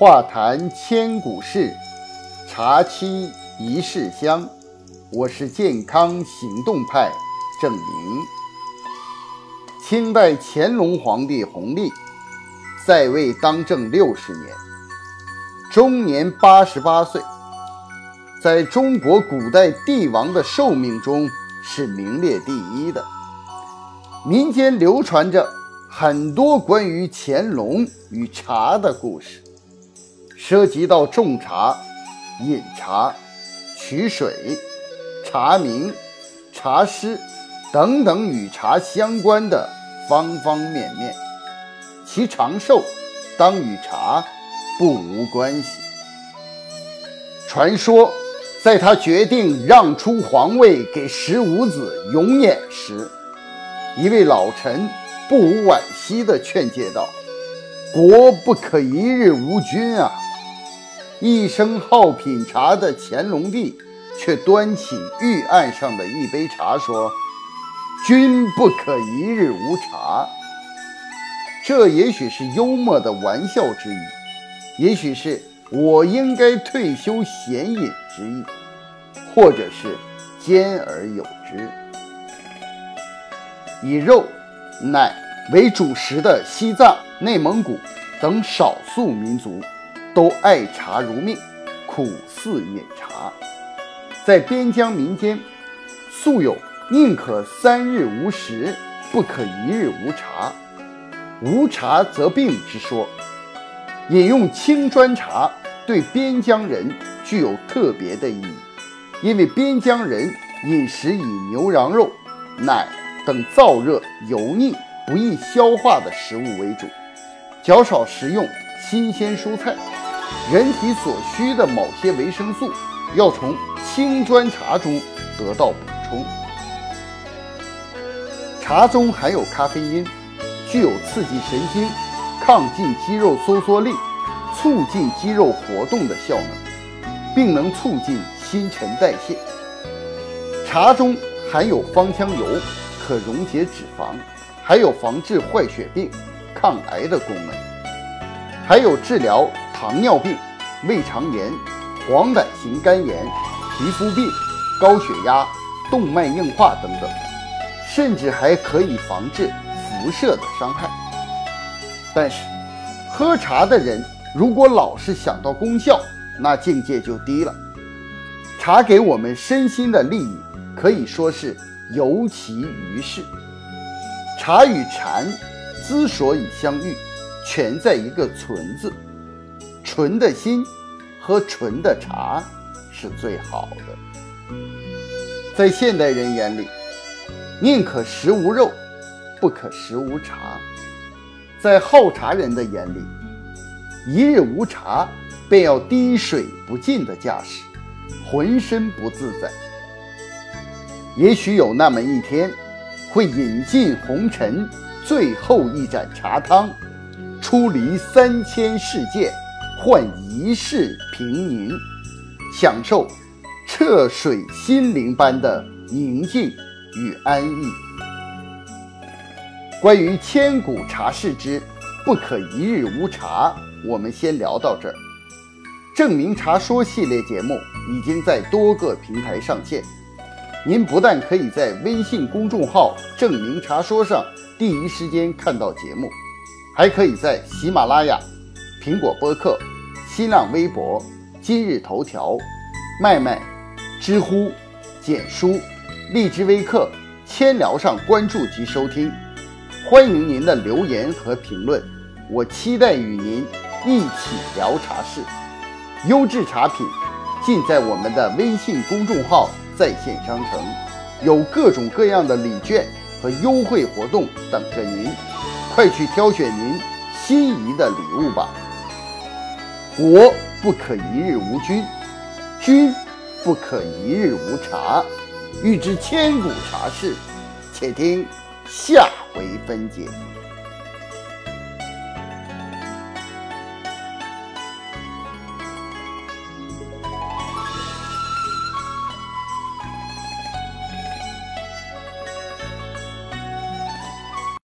话谈千古事，茶沏一世香。我是健康行动派郑明。清代乾隆皇帝弘历在位当政六十年，终年八十八岁，在中国古代帝王的寿命中是名列第一的。民间流传着很多关于乾隆与茶的故事。涉及到种茶、饮茶、取水、茶名、茶师等等与茶相关的方方面面，其长寿当与茶不无关系。传说，在他决定让出皇位给十五子永琰时，一位老臣不无惋惜地劝诫道：“国不可一日无君啊！”一生好品茶的乾隆帝，却端起御案上的一杯茶说：“君不可一日无茶。”这也许是幽默的玩笑之意，也许是我应该退休闲饮之意，或者是兼而有之。以肉、奶为主食的西藏、内蒙古等少数民族。都爱茶如命，苦似饮茶。在边疆民间，素有“宁可三日无食，不可一日无茶”，“无茶则病”之说。饮用青砖茶对边疆人具有特别的意义，因为边疆人饮食以牛羊肉、奶等燥热、油腻、不易消化的食物为主，较少食用新鲜蔬菜。人体所需的某些维生素要从青砖茶中得到补充。茶中含有咖啡因，具有刺激神经、抗进肌肉收缩力、促进肌肉活动的效能，并能促进新陈代谢。茶中含有芳香油，可溶解脂肪，还有防治坏血病、抗癌的功能，还有治疗。糖尿病、胃肠炎、黄疸型肝炎、皮肤病、高血压、动脉硬化等等，甚至还可以防治辐射的伤害。但是，喝茶的人如果老是想到功效，那境界就低了。茶给我们身心的利益可以说是尤其于世。茶与禅之所以相遇，全在一个“存”字。纯的心喝纯的茶是最好的。在现代人眼里，宁可食无肉，不可食无茶；在好茶人的眼里，一日无茶便要滴水不进的架势，浑身不自在。也许有那么一天，会饮尽红尘，最后一盏茶汤，出离三千世界。换一世平宁，享受澈水心灵般的宁静与安逸。关于千古茶事之不可一日无茶，我们先聊到这儿。证明茶说系列节目已经在多个平台上线，您不但可以在微信公众号“证明茶说”上第一时间看到节目，还可以在喜马拉雅、苹果播客。新浪微博、今日头条、麦麦、知乎、简书、荔枝微课、千聊上关注及收听，欢迎您的留言和评论，我期待与您一起聊茶事。优质茶品尽在我们的微信公众号在线商城，有各种各样的礼券和优惠活动等着您，快去挑选您心仪的礼物吧。国不可一日无君，君不可一日无茶。欲知千古茶事，且听下回分解。